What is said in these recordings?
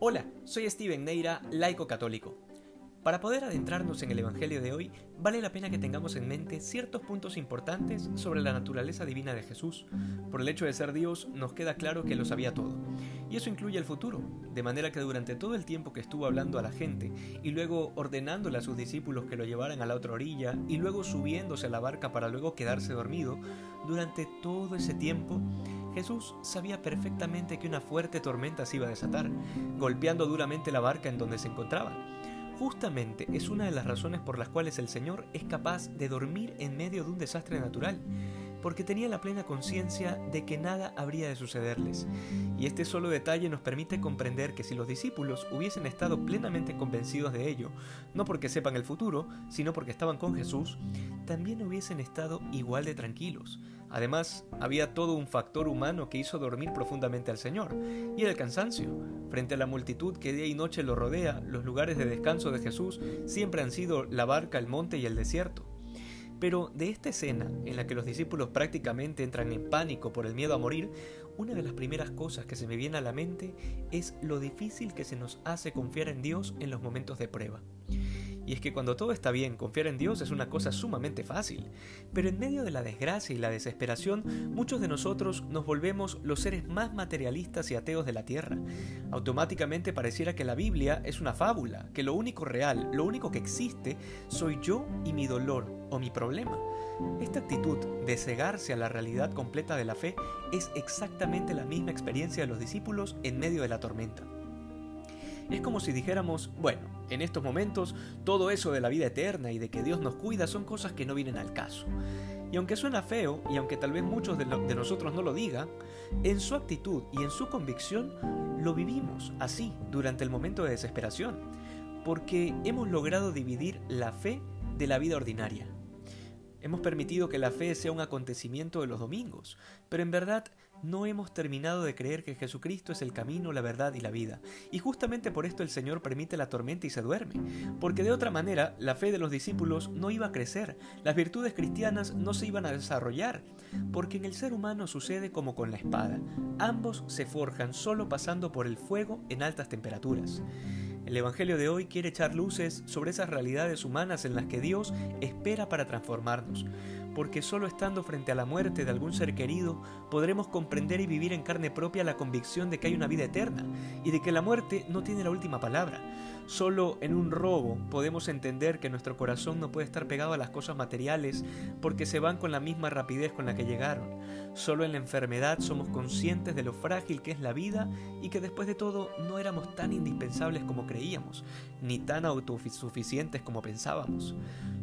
Hola, soy Steven Neira, laico católico. Para poder adentrarnos en el Evangelio de hoy, vale la pena que tengamos en mente ciertos puntos importantes sobre la naturaleza divina de Jesús. Por el hecho de ser Dios, nos queda claro que lo sabía todo. Y eso incluye el futuro, de manera que durante todo el tiempo que estuvo hablando a la gente, y luego ordenándole a sus discípulos que lo llevaran a la otra orilla, y luego subiéndose a la barca para luego quedarse dormido, durante todo ese tiempo, Jesús sabía perfectamente que una fuerte tormenta se iba a desatar, golpeando duramente la barca en donde se encontraba. Justamente es una de las razones por las cuales el Señor es capaz de dormir en medio de un desastre natural porque tenía la plena conciencia de que nada habría de sucederles. Y este solo detalle nos permite comprender que si los discípulos hubiesen estado plenamente convencidos de ello, no porque sepan el futuro, sino porque estaban con Jesús, también hubiesen estado igual de tranquilos. Además, había todo un factor humano que hizo dormir profundamente al Señor, y era el cansancio. Frente a la multitud que día y noche lo rodea, los lugares de descanso de Jesús siempre han sido la barca, el monte y el desierto. Pero de esta escena, en la que los discípulos prácticamente entran en pánico por el miedo a morir, una de las primeras cosas que se me viene a la mente es lo difícil que se nos hace confiar en Dios en los momentos de prueba. Y es que cuando todo está bien, confiar en Dios es una cosa sumamente fácil. Pero en medio de la desgracia y la desesperación, muchos de nosotros nos volvemos los seres más materialistas y ateos de la tierra. Automáticamente pareciera que la Biblia es una fábula, que lo único real, lo único que existe, soy yo y mi dolor o mi problema. Esta actitud de cegarse a la realidad completa de la fe es exactamente la misma experiencia de los discípulos en medio de la tormenta. Es como si dijéramos, bueno, en estos momentos todo eso de la vida eterna y de que Dios nos cuida son cosas que no vienen al caso. Y aunque suena feo, y aunque tal vez muchos de, nosotros no lo digan, en su actitud y en su convicción lo vivimos así durante el momento de desesperación, porque hemos logrado dividir la fe de la vida ordinaria. Hemos permitido que la fe sea un acontecimiento de los domingos, pero en verdad no hemos terminado de creer que Jesucristo es el camino, la verdad y la vida. Y justamente por esto el Señor permite la tormenta y se duerme, porque de otra manera la fe de los discípulos no iba a crecer, las virtudes cristianas no se iban a desarrollar, porque en el ser humano sucede como con la espada, ambos se forjan solo pasando por el fuego en altas temperaturas. El Evangelio de hoy quiere echar luces sobre esas realidades humanas en las que Dios espera para transformarnos, porque solo estando frente a la muerte de algún ser querido podremos comprender y vivir en carne propia la convicción de que hay una vida eterna y de que la muerte no tiene la última palabra. Solo en un robo podemos entender que nuestro corazón no puede estar pegado a las cosas materiales porque se van con la misma rapidez con la que llegaron. Solo en la enfermedad somos conscientes de lo frágil que es la vida y que después de todo no éramos tan indispensables como creíamos, ni tan autosuficientes como pensábamos.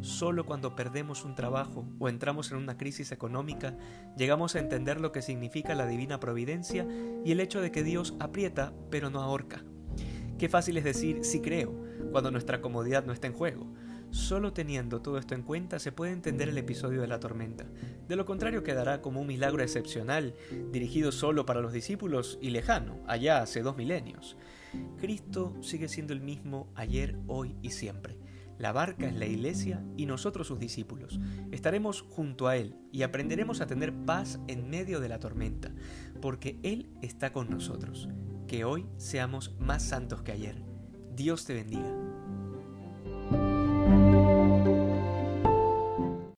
Solo cuando perdemos un trabajo o entramos en una crisis económica, llegamos a entender lo que significa la divina providencia y el hecho de que Dios aprieta pero no ahorca. Qué fácil es decir sí creo, cuando nuestra comodidad no está en juego. Solo teniendo todo esto en cuenta se puede entender el episodio de la tormenta. De lo contrario quedará como un milagro excepcional, dirigido solo para los discípulos y lejano, allá hace dos milenios. Cristo sigue siendo el mismo ayer, hoy y siempre. La barca es la iglesia y nosotros sus discípulos. Estaremos junto a Él y aprenderemos a tener paz en medio de la tormenta, porque Él está con nosotros que hoy seamos más santos que ayer. Dios te bendiga.